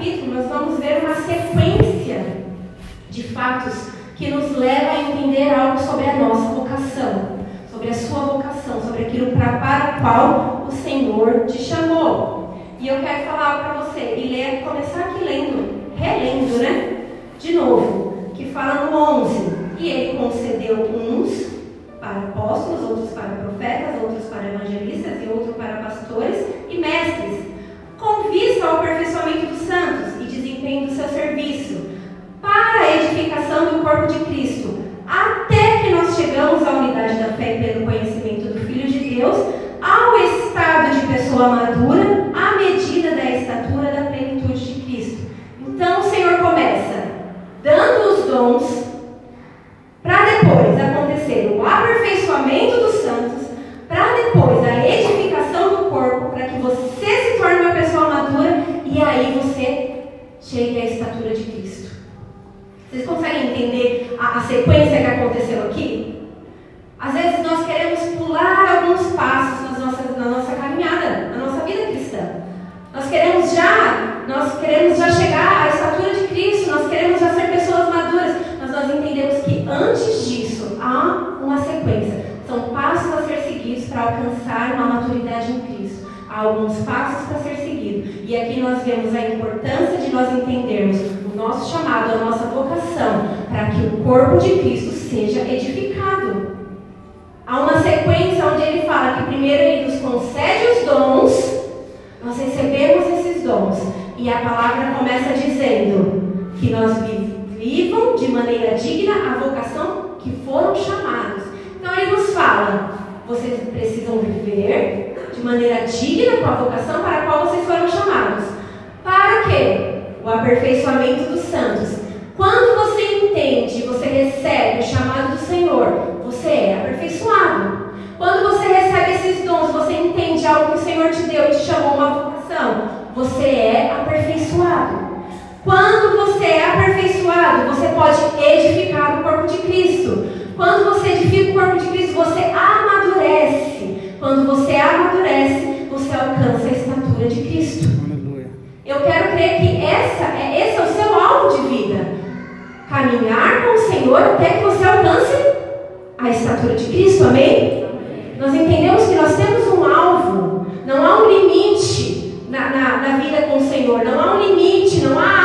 capítulo, nós vamos ver uma sequência de fatos que nos leva a entender algo sobre a nossa vocação, sobre a sua vocação, sobre aquilo pra, para o qual o Senhor te chamou. E eu quero falar para você e ler, começar aqui lendo, relendo, né? De novo, que fala no 11. E ele concedeu uns para apóstolos, outros para profetas, outros para evangelistas e outros para pastores e mestres, com vista ao aperfeiçoamento do seu serviço, para a edificação do corpo de Cristo, até que nós chegamos à unidade da fé e pelo conhecimento do Filho de Deus, ao estado de pessoa madura, à medida da estatura da plenitude de Cristo. Então o Senhor começa dando os dons para depois acontecer o aperfeiçoamento dos santos, para depois a edificação do corpo, para que você se torne uma pessoa madura e aí você chegue à estatura de Cristo. Vocês conseguem entender a, a sequência que aconteceu aqui? Às vezes nós queremos pular alguns passos nas nossas, na nossa caminhada, na nossa vida cristã. Nós queremos já, nós queremos já chegar à estatura de Cristo, nós queremos já ser pessoas maduras, mas nós entendemos que antes disso há uma sequência. São passos a ser seguidos para alcançar uma maturidade em Cristo. Há alguns passos para ser seguidos. E aqui nós vemos a importância de nós entendermos nosso chamado, a nossa vocação, para que o corpo de Cristo seja edificado. Há uma sequência onde ele fala que primeiro ele nos concede os dons, nós recebemos esses dons. E a palavra começa dizendo que nós vivam de maneira digna a vocação que foram chamados. Então ele nos fala: vocês precisam viver de maneira digna com a vocação para a qual vocês foram chamados. Para quê? O aperfeiçoamento dos santos. Quando você entende, você recebe o chamado do Senhor, você é aperfeiçoado. Quando você recebe esses dons, você entende algo que o Senhor te deu te chamou uma vocação, você é aperfeiçoado. Quando você é aperfeiçoado, você pode edificar o corpo de Cristo. Quando você edifica o corpo de Cristo, você amadurece. Quando você amadurece, você alcança a estatura de Cristo. Eu quero crer que essa é, esse é o seu alvo de vida. Caminhar com o Senhor até que você alcance a estatura de Cristo, amém? Nós entendemos que nós temos um alvo, não há um limite na, na, na vida com o Senhor, não há um limite, não há,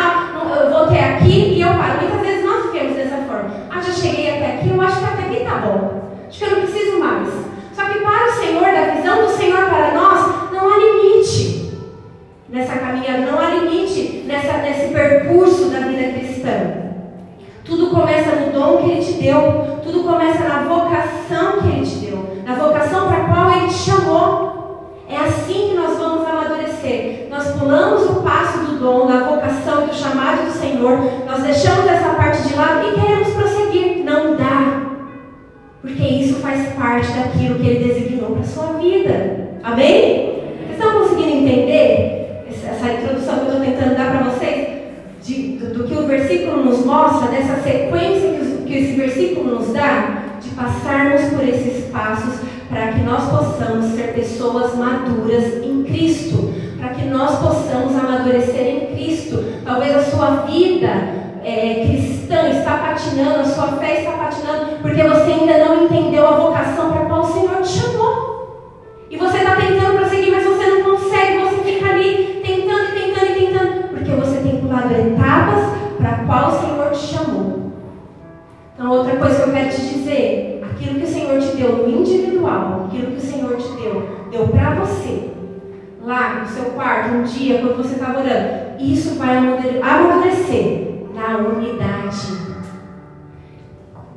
lá no seu quarto, um dia, quando você estava orando, isso vai amadurecer na unidade.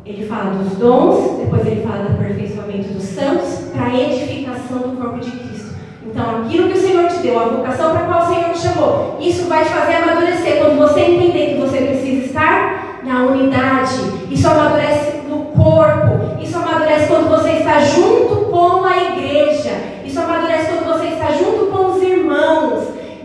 Ele fala dos dons, depois ele fala do aperfeiçoamento dos santos, para edificação do corpo de Cristo. Então, aquilo que o Senhor te deu, a vocação para qual o Senhor te chamou, isso vai te fazer amadurecer. Quando você entender que você precisa estar na unidade, isso amadurece no corpo, isso amadurece quando você está junto com a igreja, isso amadurece quando você está junto.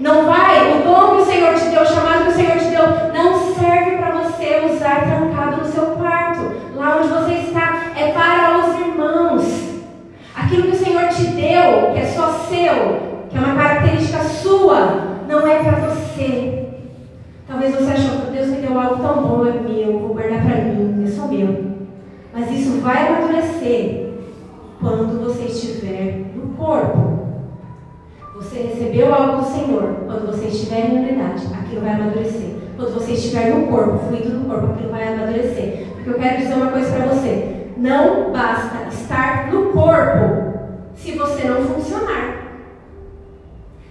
Não vai, o dom que o Senhor te deu, o chamado que o Senhor te deu, não serve para você usar trancado no seu quarto. Lá onde você está é para os irmãos. Aquilo que o Senhor te deu, que é só seu, que é uma característica sua, não é para você. Talvez você achou que Deus me deu algo tão bom, é meu, vou guardar para mim, é só meu. Mas isso vai amadurecer quando você estiver no corpo. Você recebeu algo do Senhor. Quando você estiver em unidade, aquilo vai amadurecer. Quando você estiver no corpo, fluido no corpo, aquilo vai amadurecer. Porque eu quero dizer uma coisa para você. Não basta estar no corpo se você não funcionar.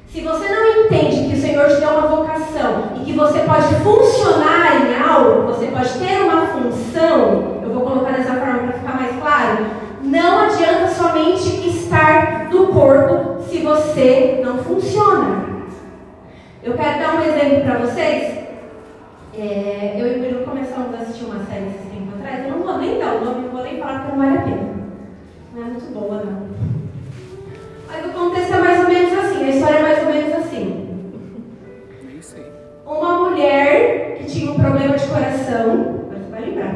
Se você não entende que o Senhor te deu uma vocação e que você pode funcionar em algo, você pode ter uma função, eu vou colocar dessa forma para ficar mais claro, não adianta somente estar no corpo se você funciona. Eu quero dar um exemplo para vocês. É, eu e o Bruno começamos a assistir uma série esse tempo atrás. Eu não vou nem dar o nome, não vou nem falar porque não vale a pena. Não é muito boa, não. Mas o contexto é mais ou menos assim, a história é mais ou menos assim. Uma mulher que tinha um problema de coração, você vai lembrar.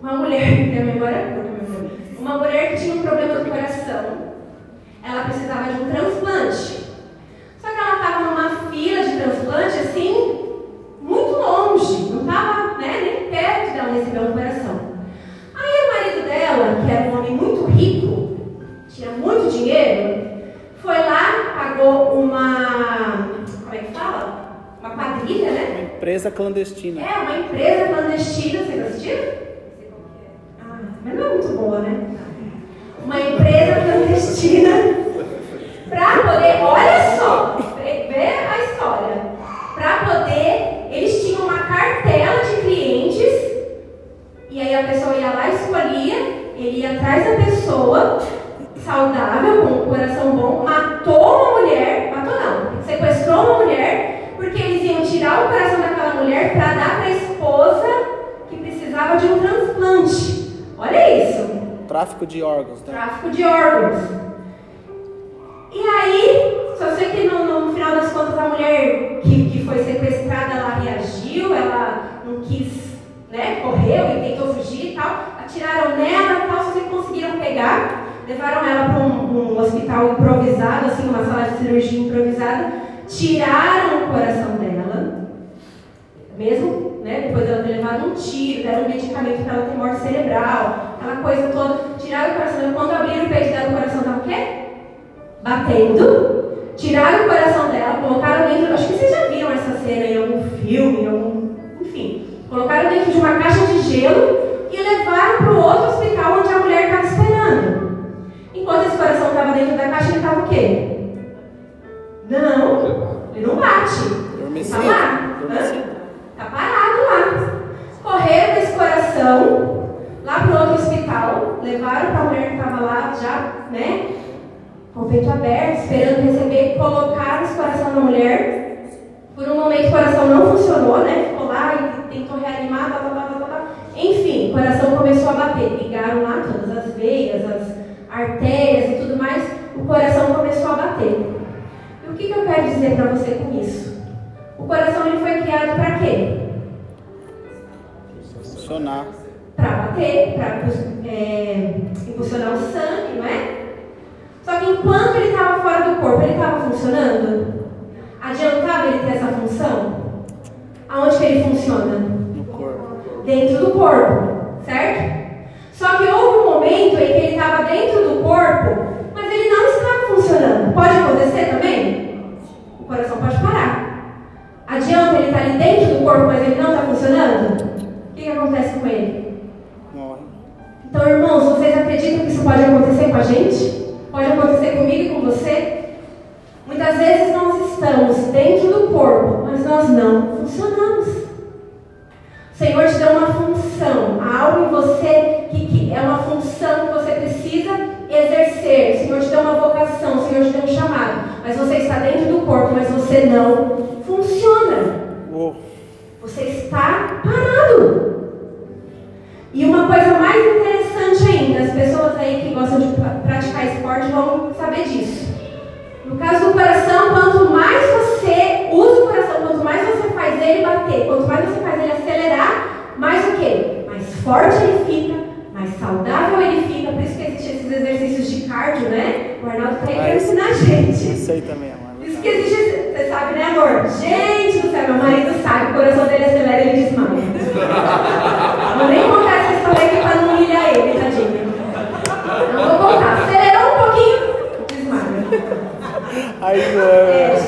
Uma mulher, tem a memória curta, meu Uma mulher que tinha um problema de coração, ela precisava de um transplante. Só que ela estava numa fila de transplante assim, muito longe, não estava né, nem perto dela receber um coração. Aí o marido dela, que era um homem muito rico, tinha muito dinheiro, foi lá, pagou uma. Como é que fala? Uma quadrilha, né? Uma empresa clandestina. É, uma empresa clandestina, vocês assistiram? Ah, mas não é muito boa, né? Uma empresa clandestina para poder, olha só, vê a história. Para poder, eles tinham uma cartela de clientes e aí a pessoa ia lá, escolhia, ele ia atrás da pessoa saudável, com um coração bom, matou uma mulher, matou não, sequestrou uma mulher, porque eles iam tirar o coração daquela mulher para dar para a esposa que precisava de um transplante. Olha isso. Tráfico de órgãos, né? Tráfico de órgãos. E aí, só sei que no, no, final das contas a mulher que, que foi sequestrada, ela reagiu, ela não quis, né, correu e tentou fugir e tal. Atiraram nela e tal, só que conseguiram pegar. Levaram ela para um, um, hospital improvisado, assim, uma sala de cirurgia improvisada. Tiraram o coração dela, mesmo né, depois dela ter levado um tiro, deram um medicamento para ela ter morte cerebral, aquela coisa toda. Tiraram o coração dela. Quando abriram o peito dela, o coração estava o quê? Batendo. Tiraram o coração dela, colocaram dentro. Acho que vocês já viram essa cena em algum filme, em algum, enfim. Colocaram dentro de uma caixa de gelo e levaram para o outro hospital onde a mulher estava esperando. Enquanto esse coração estava dentro da caixa, ele estava o quê? Não, ele não bate. Está lá. Está parado lá. Correram esse coração lá para o outro hospital, levaram para a mulher que estava lá já, né? Com o peito aberto, esperando receber, colocaram esse coração na mulher. Por um momento o coração não funcionou, né? Ficou lá e tentou reanimar, tá, tá, tá, tá, tá. Enfim, o coração começou a bater. Ligaram lá todas as veias, as artérias e tudo mais, o coração começou a bater. E o que, que eu quero dizer para você com isso? O coração ele foi criado para quê? Funcionar. Para bater, para é, impulsionar o sangue, não é? Só que enquanto ele estava fora do corpo, ele estava funcionando? Adiantava ele ter essa função? Aonde que ele funciona? No corpo. Dentro do corpo, certo? Só que houve um momento em que ele estava dentro do corpo, mas ele não estava funcionando. Pode acontecer também? O coração pode parar. Adianta ele estar ali dentro do corpo, mas ele não está funcionando? O que, que acontece com ele? Então, irmãos, vocês acreditam que isso pode acontecer com a gente? Pode acontecer comigo e com você? Muitas vezes nós estamos dentro do corpo, mas nós não funcionamos. O Senhor te deu uma função, algo em você que, que, é uma função que você precisa exercer. O Senhor te deu uma vocação, o Senhor te deu um chamado, mas você está dentro do corpo, mas você não funciona. Você está parado. E uma coisa mais interessante ainda, as pessoas aí que gostam de praticar esporte vão saber disso. No caso do coração, quanto mais você usa o coração, quanto mais você faz ele bater, quanto mais você faz ele acelerar, mais o quê? Mais forte ele fica, mais saudável ele fica. Por isso que existem esses exercícios de cardio, né? O Arnaldo tá aí ensinar a gente. Isso aí também, amor. Por isso que existe, você sabe, né, amor? Gente do céu, meu marido sabe, o coração dele acelera e ele desmaia. Não nem Aí não é.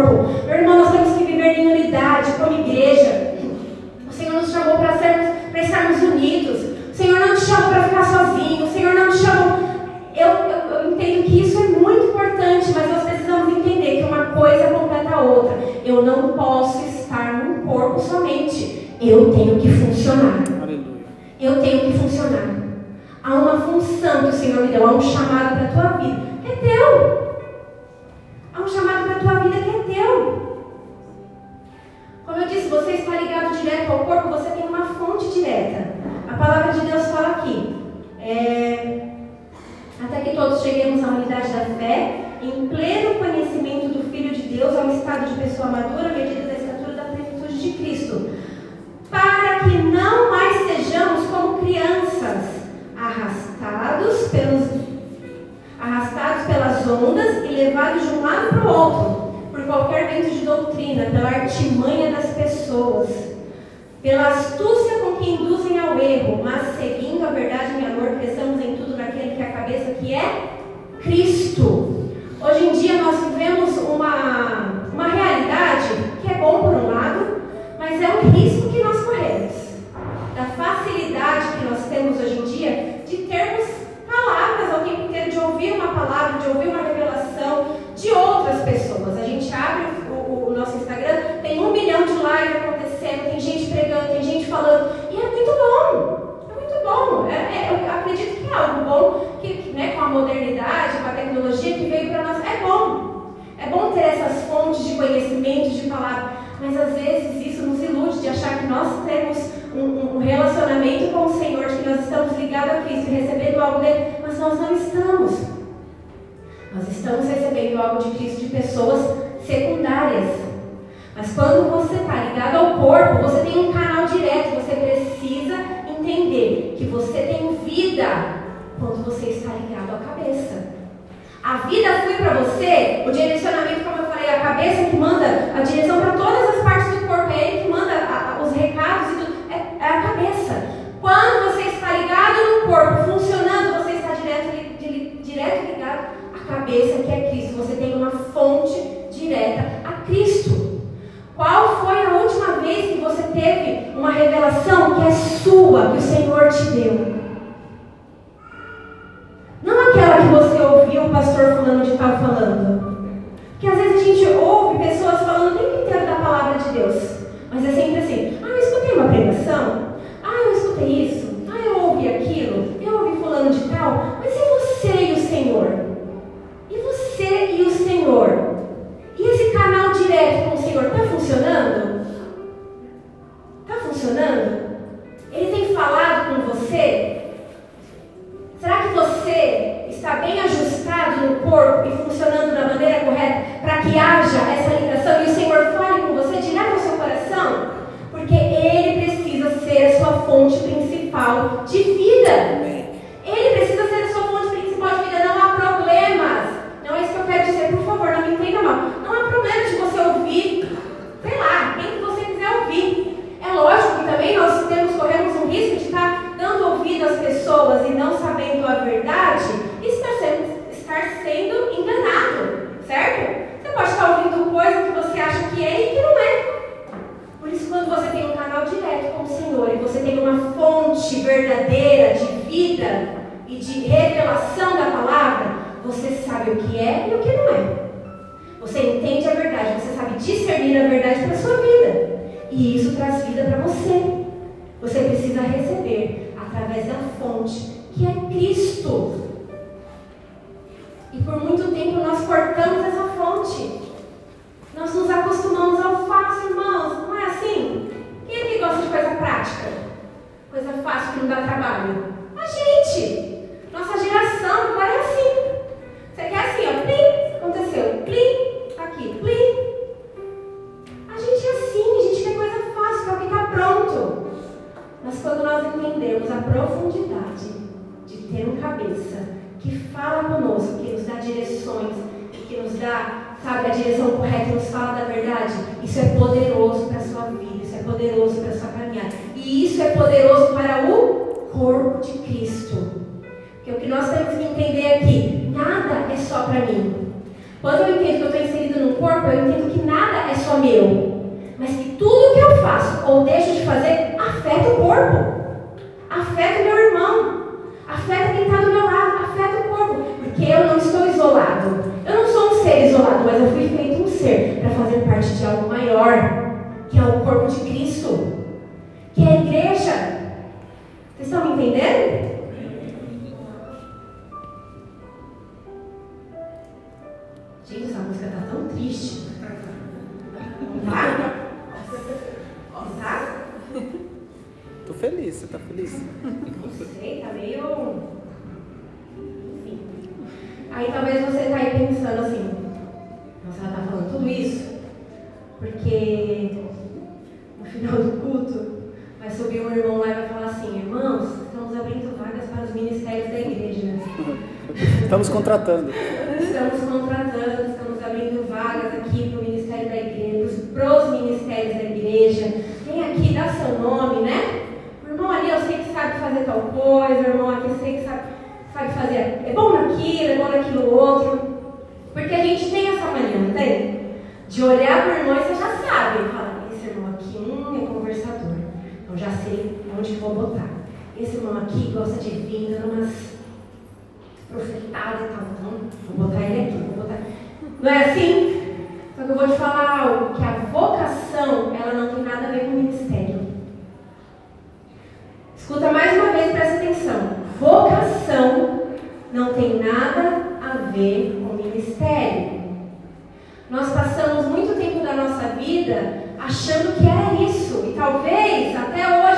purple. ligado a Cristo e recebendo algo dele, mas nós não estamos. Nós estamos recebendo algo de Cristo de pessoas secundárias. Mas quando você está ligado ao corpo, você tem um canal direto, você precisa entender que você tem vida quando você está ligado à cabeça. A vida foi para você, o direcionamento, como eu falei, a cabeça que manda a direção para todas as partes do corpo é cabeça que é Cristo, você tem uma fonte direta a Cristo. Qual foi a última vez que você teve uma revelação que é sua, que o Senhor te deu? Não aquela que você ouviu o pastor fulano de tal falando. Porque às vezes a gente ouve pessoas falando o tempo inteiro da palavra de Deus. porque no final do culto vai subir um irmão lá e vai falar assim, irmãos, estamos abrindo vagas para os ministérios da igreja. Estamos contratando. estamos contratando, estamos abrindo vagas aqui para o ministério da igreja, para os ministérios da igreja. Vem aqui, dá seu nome, né? O irmão ali eu sei que sabe fazer tal coisa, o irmão aqui eu sei que sabe, sabe fazer. É bom naquilo, é bom naquilo outro. de olhar para o irmão e você já sabe, fala, esse irmão aqui hum, é conversador, então já sei onde vou botar. Esse irmão aqui gosta de vir dando umas profetadas e tal, então vou botar ele aqui, vou botar. Não é assim? Só que eu vou te falar algo, que a vocação, ela não tem nada a ver com o ministério. Escuta mais uma vez, presta atenção. Vocação não tem nada a ver com o ministério. Nós passamos muito tempo da nossa vida achando que era isso. E talvez até hoje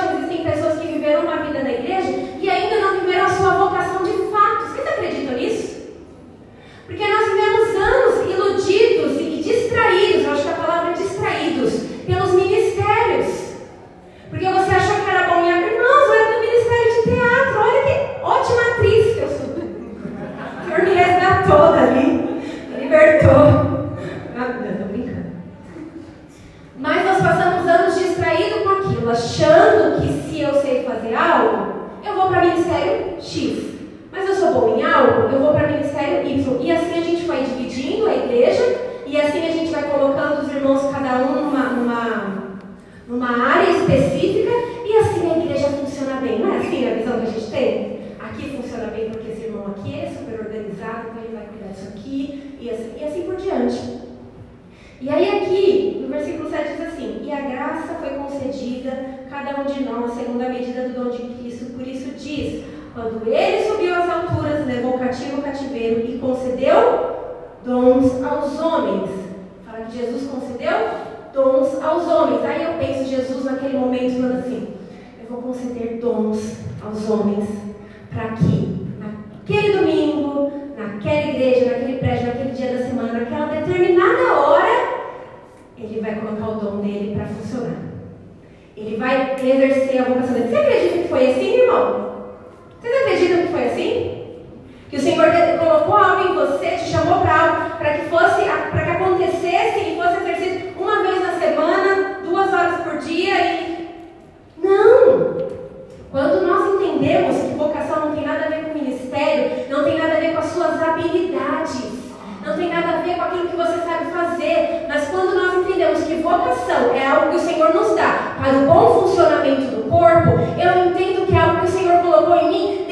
entendemos que vocação não tem nada a ver com ministério, não tem nada a ver com as suas habilidades, não tem nada a ver com aquilo que você sabe fazer, mas quando nós entendemos que vocação é algo que o Senhor nos dá para o bom funcionamento do corpo, eu entendo que é algo que o Senhor colocou em mim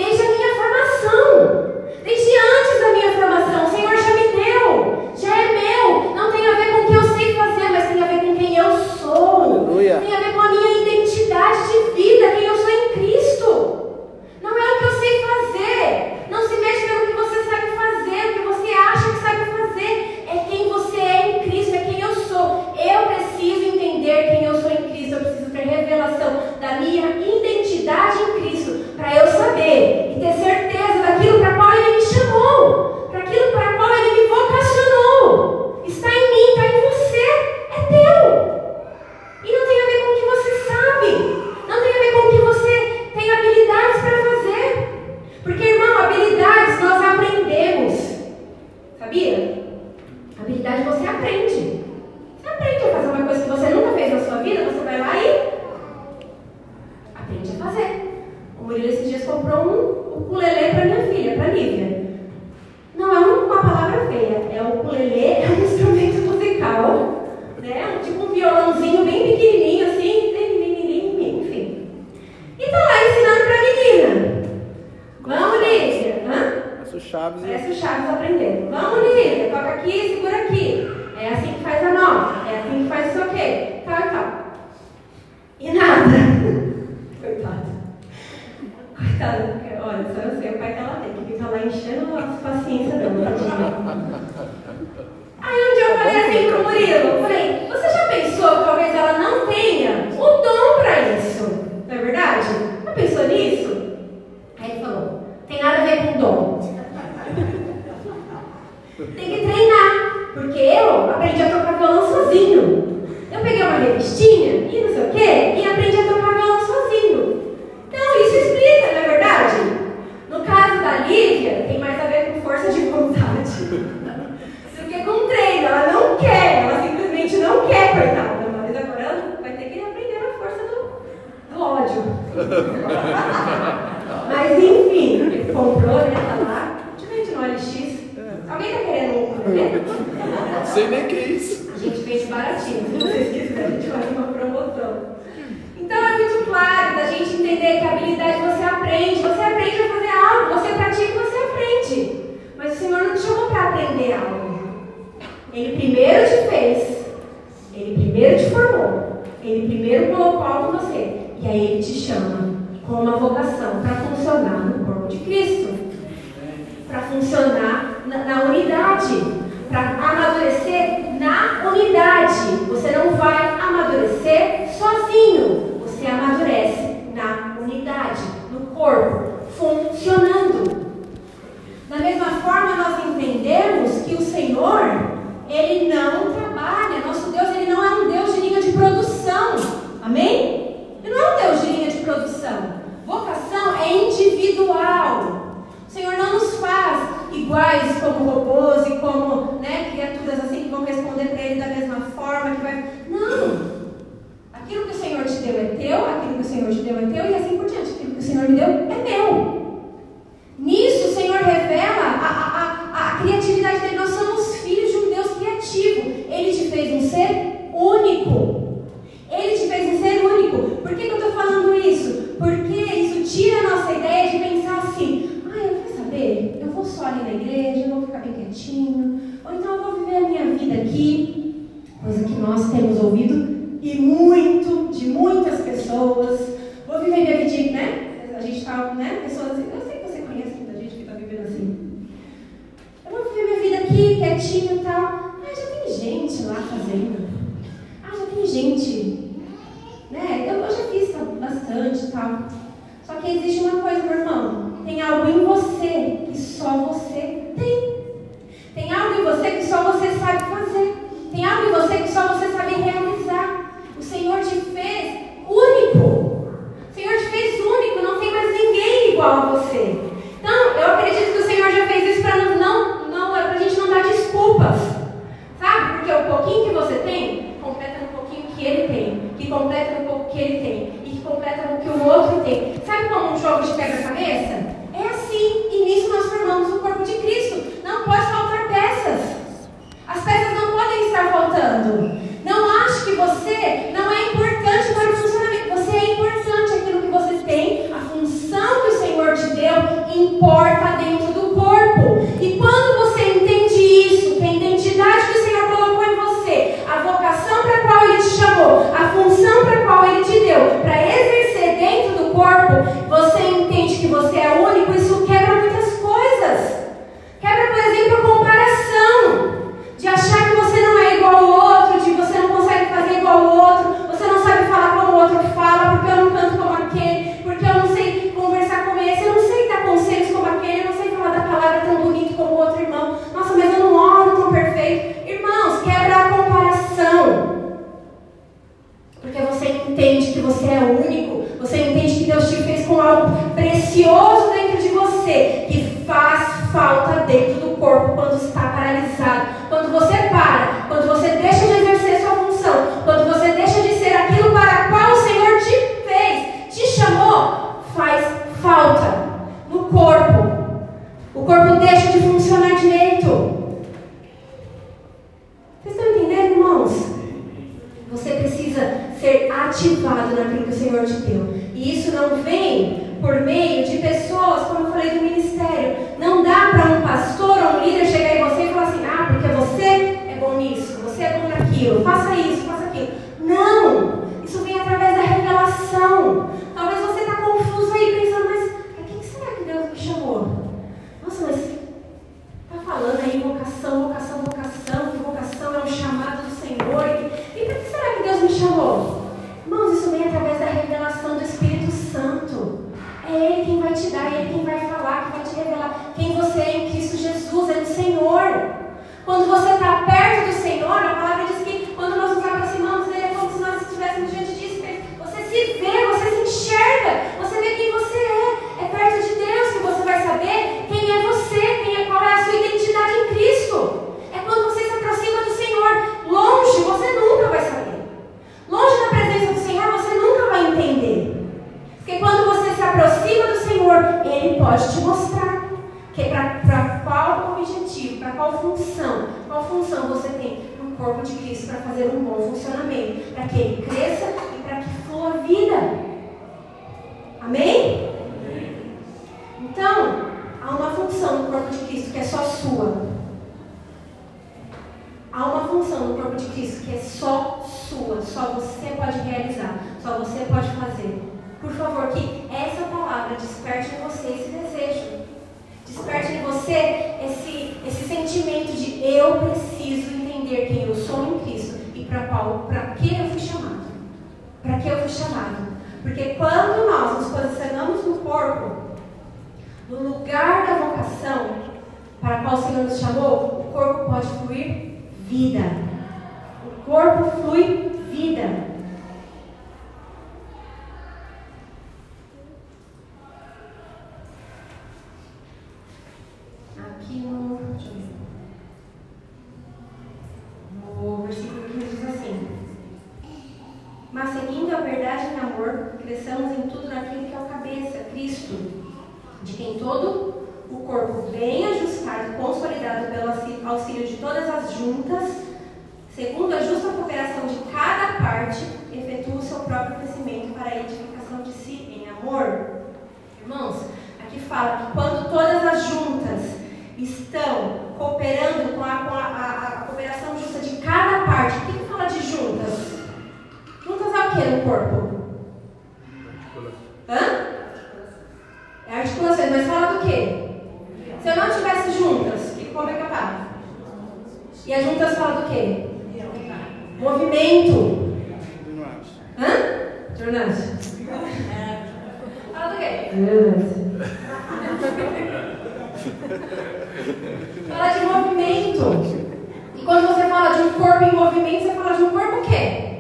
tipo um violãozinho bem primeiro te fez. Ele primeiro te formou. Ele primeiro colocou algo em você. E aí ele te chama com uma vocação para funcionar no corpo de Cristo. Para funcionar na, na unidade. Para amadurecer na unidade. Você não vai amadurecer sozinho. Você amadurece na unidade, no corpo, funcionando. Da mesma forma, nós entendemos que o Senhor, Ele não trabalha. Nosso Deus, Ele não é um Deus de linha de produção. Amém? Ele não é um Deus de linha de produção. Vocação é individual. O Senhor não nos faz iguais como robôs e como né, criaturas assim que vão responder para Ele da mesma forma. Que vai... Não! Aquilo que o Senhor te deu é teu, aquilo que o Senhor te deu é teu e assim por diante. Aquilo que o Senhor me deu é meu. Nisso o Senhor revela a, a, a, a criatividade dele. Ele te fez um ser único. Ele te fez um ser único. Por que, que eu estou falando isso? Porque isso tira a nossa ideia de pensar assim: ah, eu quero saber, eu vou só ali na igreja, eu vou ficar bem quietinho, ou então eu vou viver a minha vida aqui. Coisa que nós temos ouvido e muito de muitas pessoas. Vou viver minha vida, né? A gente está, né? Pessoas assim, eu sei que você conhece muita gente que está vivendo assim. Eu vou viver minha vida aqui, quietinho e tal. Gente lá fazendo. Ah, já tem gente. Né? Eu, eu já fiz bastante e tal. Só que existe uma coisa, meu irmão. Tem algo em você que só você tem. Tem algo em você que só você sabe fazer. Tem algo em você que só você sabe realizar. O Senhor te fez único. O Senhor te fez único, não tem mais ninguém igual a você. Então, eu acredito que o Senhor já fez isso para não, não, é a gente não dar desculpas. Sabe? Porque o pouquinho que você tem, completa no pouquinho que ele tem, que completa no pouco que ele tem, e que completa no que o outro tem. Sabe como um jogo de quebra-cabeça? É assim, e nisso nós formamos o corpo de Cristo. Não pode faltar peças. As peças não podem estar faltando. Não ache que você não é importante para o funcionamento. Você é importante. Aquilo que você tem, a função que o Senhor te deu, importa dentro do corpo. E quando você entende isso, que a identidade que o Senhor colocou em você, a vocação para a qual Ele te chamou, a função para a qual Ele te deu, para exercer dentro do corpo, que você é único. Isso Aqui no, no versículo 15 diz assim: Mas seguindo a verdade em amor, cresçamos em tudo naquilo que é o cabeça, Cristo, de quem todo o corpo bem ajustado, consolidado pelo auxílio de todas as juntas, segundo a justa cooperação de cada parte, efetua o seu próprio crescimento para a edificação de si em amor. Irmãos, aqui fala que quando todas as juntas estão cooperando com a, com a, a, a cooperação justa de cada parte, o que, que fala de juntas? Juntas é o que no corpo? Hã? É articulações, mas fala do quê? Se eu não tivesse juntas, que, como é que eu tava? E as juntas falam do quê? Movimento. Hã? Jornante. Fala do quê? fala de movimento. E quando você fala de um corpo em movimento, você fala de um corpo o quê?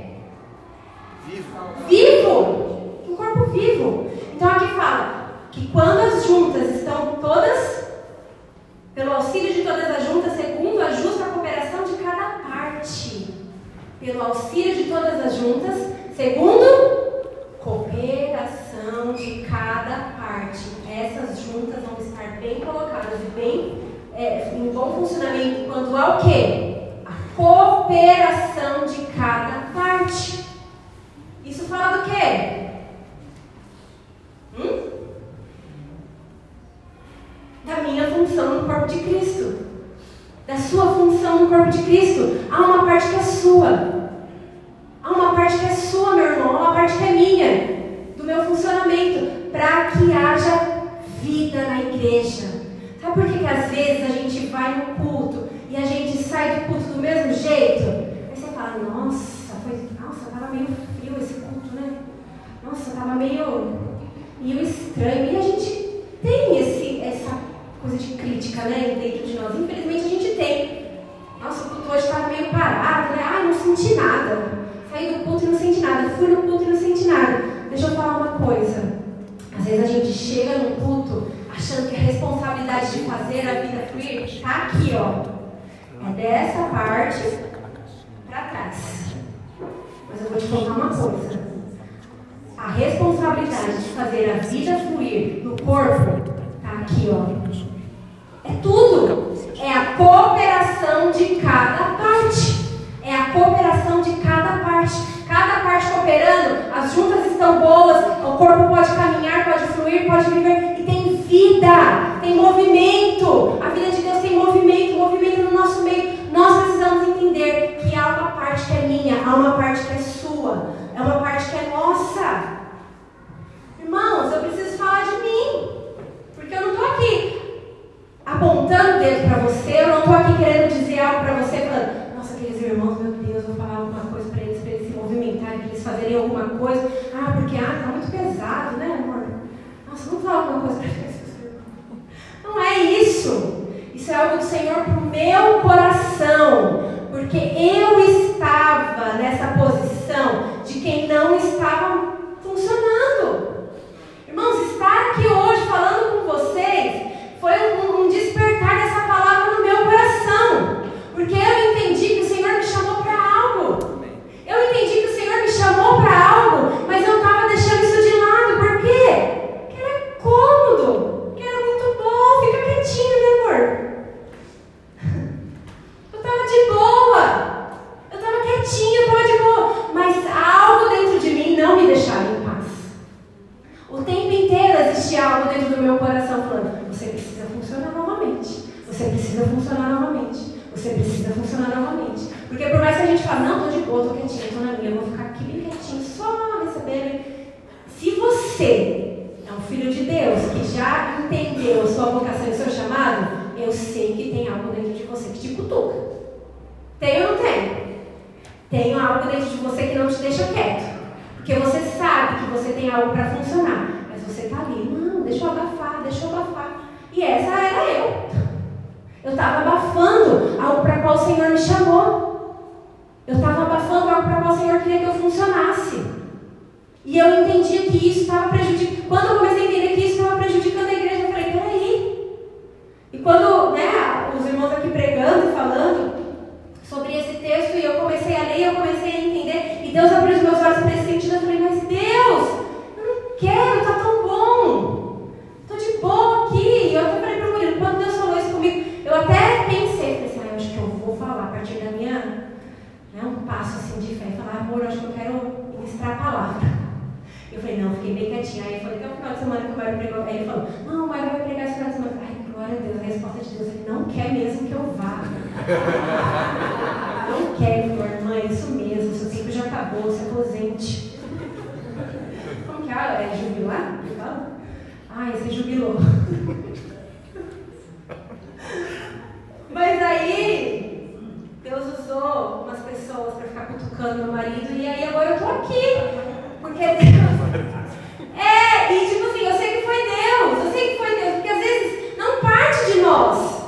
Vivo. Vivo. Um corpo vivo. Então aqui fala que quando as juntas estão todas, pelo auxílio de todas as juntas, segundo a justa cooperação de cada parte, pelo auxílio de todas as juntas, segundo cooperação de cada parte. Essas juntas vão estar bem colocadas e bem é, em bom funcionamento quando há o quê? A cooperação de cada parte. Isso fala do quê? Hum? Da minha função no corpo de Cristo. Da sua função no corpo de Cristo. Há uma parte que é sua. Há uma parte que é sua, meu irmão. Há uma parte que é minha. Do meu funcionamento. Para que haja vida na igreja. Sabe por que, que às vezes a gente vai no culto e a gente sai do culto do mesmo jeito? Aí você fala, nossa, foi, nossa, tava meio frio esse culto, né? Nossa, tava meio, meio estranho. E a gente tem esse, essa coisa de crítica, né, dentro de nós. Infelizmente a gente tem. Nossa, o culto hoje estava meio parado, né? Ai, não senti nada. Saí do culto e não senti nada. Fui no culto e não senti nada. Deixa eu falar uma coisa. Às vezes a gente chega no culto achando que a responsabilidade de fazer a vida fluir está aqui, ó. É dessa parte para trás. Mas eu vou te contar uma coisa. A responsabilidade de fazer a vida fluir no corpo está aqui, ó. É tudo. É a cooperação de cada parte. É a cooperação de cada parte. Cada parte cooperando, as juntas estão boas, o corpo pode caminhar, fluir, pode viver e tem vida, tem movimento. A vida de Deus tem movimento, movimento no nosso meio. Nós precisamos entender que há uma parte que é minha, há uma parte que é sua, é uma parte que é nossa. Irmãos, eu preciso falar de mim, porque eu não estou aqui apontando o dedo para você, eu não estou aqui querendo dizer algo para você, falando, nossa, aqueles irmãos, meu Deus, vou falar alguma coisa para eles, para eles se movimentarem, para eles fazerem alguma coisa. Ah, porque ah, tá muito pesado, né, amor? Nossa, vamos falar alguma Senhor para o meu coração, porque eu estava nessa posição de quem não estava funcionando. Irmãos, estar aqui hoje falando com vocês foi um, um despertar dessa palavra no meu coração, porque eu entendi que o Senhor me chamou para algo. Eu entendi que o Senhor me chamou para algo, mas eu estava deixando isso de lado. Por quê? Porque era cômodo, que era muito bom. Fica quietinho, meu amor. Eu estava de boa. Eu estava quietinho, eu estava de boa. Mas algo dentro de mim não me deixava em paz. O tempo inteiro existia algo dentro do meu coração falando: você precisa funcionar novamente. Você precisa funcionar novamente. Você precisa funcionar novamente. Porque por mais que a gente fale, não, tô de boa, tô quietinho, tô na minha, vou ficar aqui bem quietinho, só recebendo. Se você é um filho de Deus que já entendeu a sua vocação e o seu chamado, eu sei que tem algo dentro de você que te cutuca. Tem ou não tem? Tem algo dentro de você que não te deixa quieto. Porque você sabe que você tem algo para funcionar. Mas você tá ali, não, deixa eu abafar, deixa eu abafar. E essa era eu. Eu estava abafando algo para qual o Senhor me chamou. Eu estava abafando algo para qual o Senhor queria que eu funcionasse. E eu entendi que isso estava prejudicando. Quando eu comecei a entender que isso estava prejudicando a igreja, eu falei: peraí. E quando né, os irmãos aqui pregando e falando sobre esse texto, e eu comecei a ler, eu comecei a entender, e Deus abriu os meus olhos para esse sentido. Eu falei: mas Deus, eu não quero, está tão bom. Estou de boa aqui. E eu até falei para o Murilo: quando Deus falou isso comigo, eu até pensei: falei assim, ah, eu acho que eu vou falar a partir da minha né, um passo assim de fé, falar, amor, acho que eu quero ministrar a palavra. Eu falei, não, fiquei bem quietinha. Aí eu falei, até o final de semana que o Mário pregou. Aí ele falou, não, o Mário vai pregar esse final de semana. Ai, glória a Deus, a resposta de Deus, ele não quer mesmo que eu vá. não quer, ele falou, irmã, é isso mesmo, seu tempo já acabou, se aposente. Como que é? É jubilar? Ai, você jubilou. Mas aí, Deus usou umas pessoas para ficar cutucando meu marido e aí agora eu tô aqui. Porque Deus. É, e tipo assim, eu sei que foi Deus, eu sei que foi Deus, porque às vezes não parte de nós.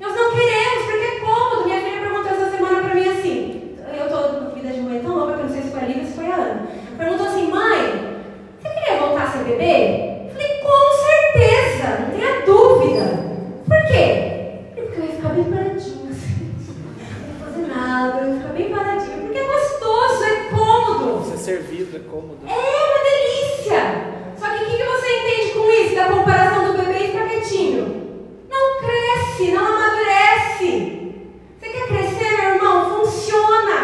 Nós não queremos, porque é cômodo. Minha filha perguntou essa semana pra mim assim, eu tô com vida de mãe tão louca que eu não sei se foi a Lívia ou se foi a Ana. Perguntou assim, mãe, você queria voltar a ser bebê? Eu falei, com certeza, não tenha dúvida. Por quê? Porque eu ia ficar bem paradinha assim. Não ia fazer nada, eu ia ficar bem paradinha. Porque é gostoso, é cômodo. Ser servido é cômodo. É uma delícia! Só que o que, que você entende com isso, da comparação do bebê e ficar quietinho? Não cresce, não amadurece. Você quer crescer, meu irmão? Funciona.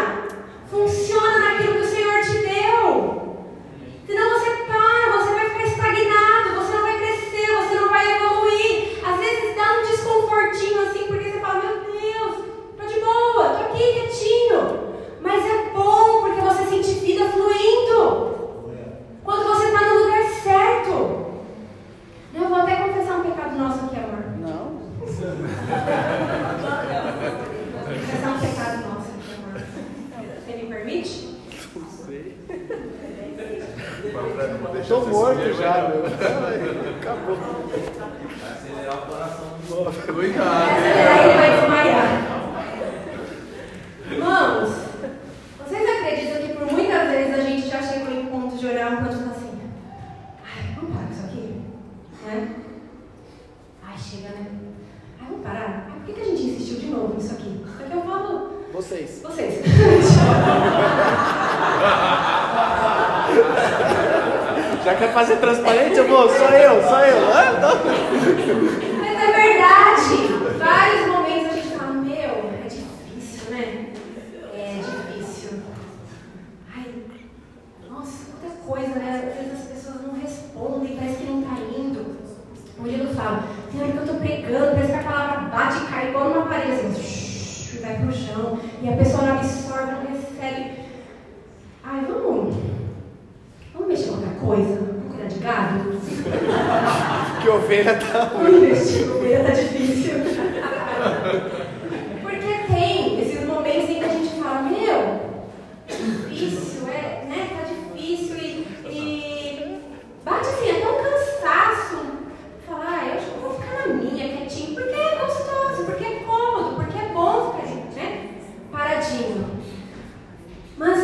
Funciona naquilo que o Senhor te deu. Senão você para, você vai ficar estagnado, você não vai crescer, você não vai evoluir. Às vezes dá um desconfortinho assim, porque você fala, meu Deus, tô de boa, tô aqui quietinho. Mas é bom porque você sente vida fluindo. Quando você está no lugar certo. Eu vou até confessar um pecado nosso aqui, amor. Não. Vou confessar um pecado nosso aqui, amor. Você me permite? Não sei. Tô Tô morto já, meu. Acabou. Acelerar o coração. Cuidado. Acelerar ele vai desmaiar. Irmãos, vocês acreditam que por muitas vezes a gente já chegou em ponto de olhar um canto e falar assim, ai, vamos parar com isso aqui? Né? Ai, chega, né? Ai, vamos parar? Ai, por que, que a gente insistiu de novo nisso aqui? Isso aqui eu falo Vocês. vocês. Já quer fazer transparente, amor? Sou eu, sou eu. Ah.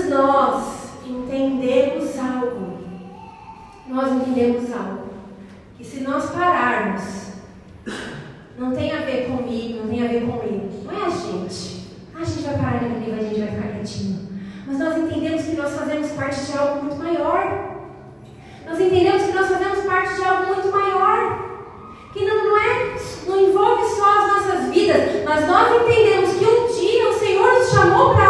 nós entendemos algo, nós entendemos algo, que se nós pararmos, não tem a ver comigo, não tem a ver com ele, não é a gente. A gente vai parar de livro, a gente vai ficar quietinho. Mas nós entendemos que nós fazemos parte de algo muito maior. Nós entendemos que nós fazemos parte de algo muito maior. Que não, não é, não envolve só as nossas vidas, mas nós entendemos que um dia o Senhor nos chamou para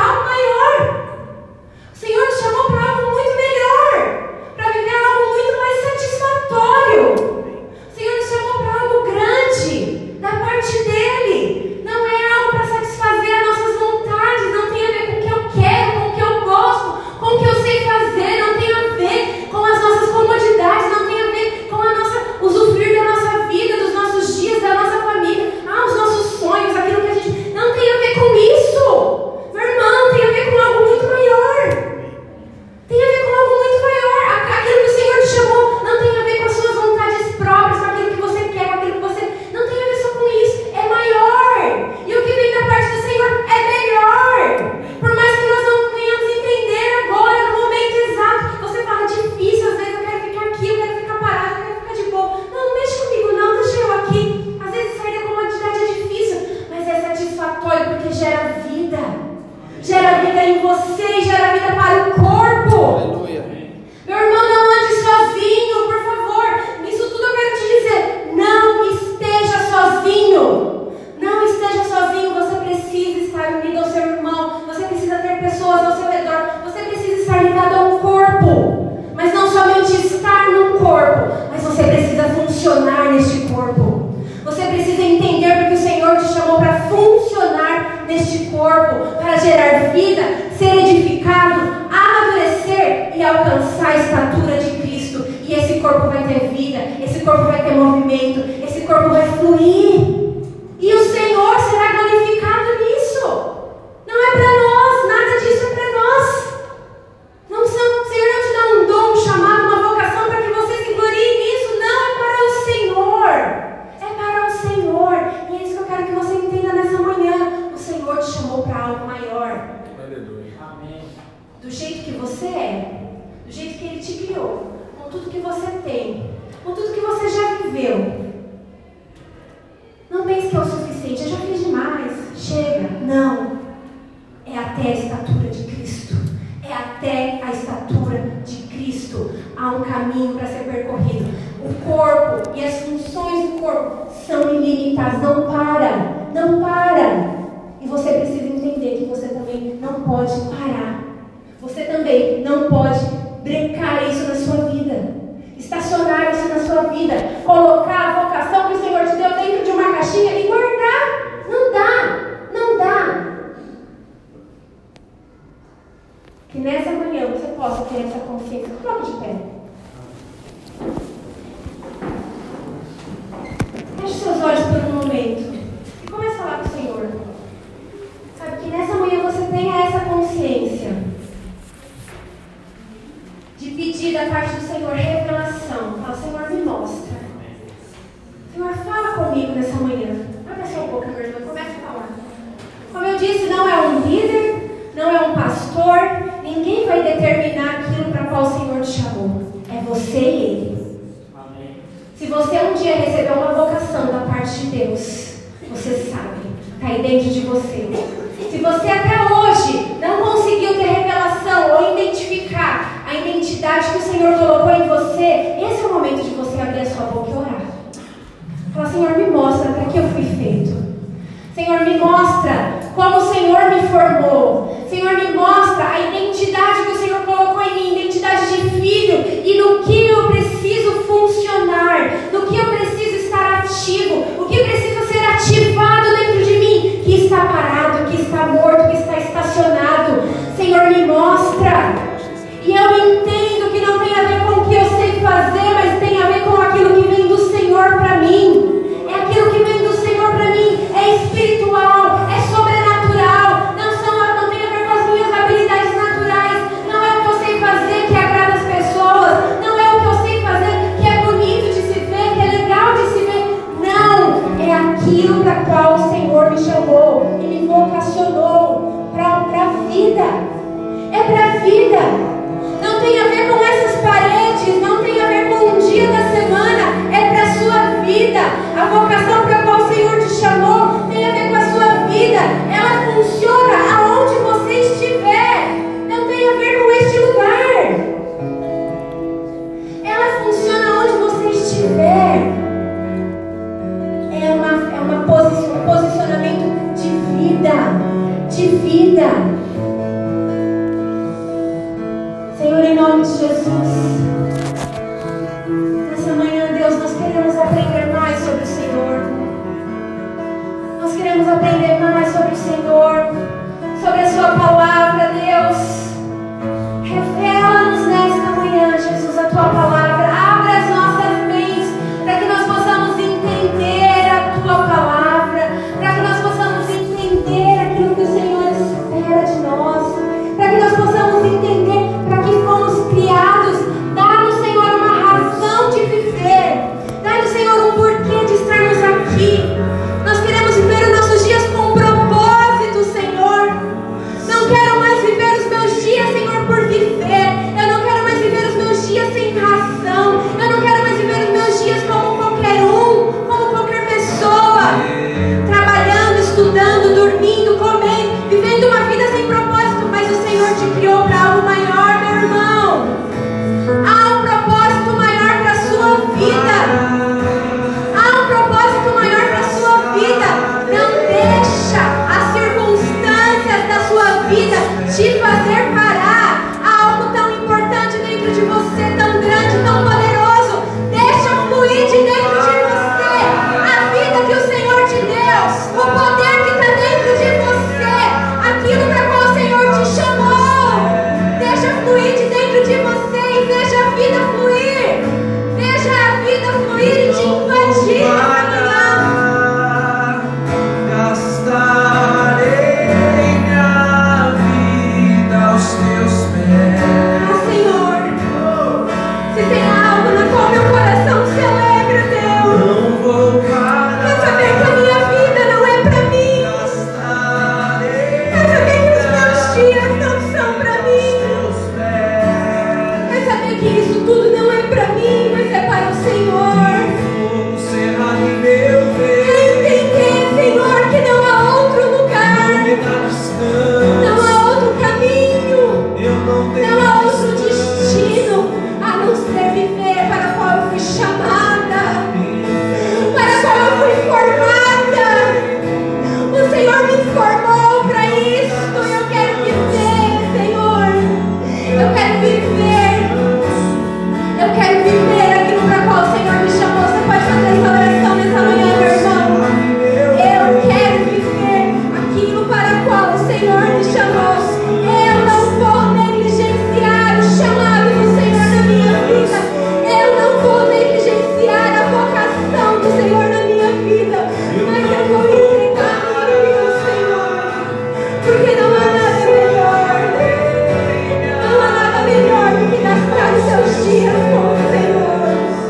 porque gera vida. Gera vida em você e gera vida para o corpo. Aleluia. Meu irmão, não ande sozinho, por favor. Nisso tudo eu quero te dizer: não esteja sozinho. Não esteja sozinho. Você precisa estar unido ao seu irmão. Você precisa ter pessoas ao seu redor. Você precisa estar ligado a um corpo. Mas não somente estar num corpo, mas você precisa funcionar neste corpo. Você precisa entender porque o Senhor te chamou para funcionar neste corpo, para gerar vida, ser edificado, amadurecer e alcançar a estatura de Cristo. E esse corpo vai ter vida, esse corpo vai ter movimento, esse corpo vai fluir. E o Senhor será glorificado nisso. Não é para nós, nada disso é para nós. Não são, o Senhor não te dá um dom, um chamado, uma vocação para que você se glorie nisso. Não, é para o Senhor. É para o Senhor. E é isso que eu quero que você entenda nessa manhã. O Senhor te chamou para algo maior. Aleluia. Do jeito que você é, do jeito que Ele te criou, com tudo que você tem, com tudo que você já viveu. Não pense que é o suficiente, eu já fiz demais. Chega. Não. É até a estatura de Cristo. É até a estatura de Cristo. Há um caminho para ser percorrido. O corpo e as funções do corpo são ilimitadas. Não para. Não para. E você precisa entender que você também não pode parar. Você também não pode brecar isso na sua vida. Estacionar isso na sua vida. Colocar a vocação que o Senhor te deu dentro de uma caixinha e guardar. Não dá. Não dá. Que nessa manhã você possa ter essa consciência. Coloque de pé. Feche seus olhos por um momento. E comece a falar com o Senhor. Sabe que nessa manhã você tenha essa consciência de pedir da parte do Senhor revelação. Fala, Senhor, me mostra. Senhor, fala comigo nessa manhã. Abre a sua boca, meu irmão. Comece a falar. Como eu disse, não é um líder, não é um pastor. Ninguém vai determinar aquilo para qual o Senhor te chamou. É você e Ele. Você um dia recebeu uma vocação da parte de Deus, você sabe, está aí dentro de você. Se você até hoje não conseguiu ter revelação ou identificar a identidade que o Senhor colocou em você, esse é o momento de você abrir a sua boca e orar. Fala, Senhor, me mostra para que eu fui feito. Senhor, me mostra como o Senhor me formou. Senhor, me mostra a identidade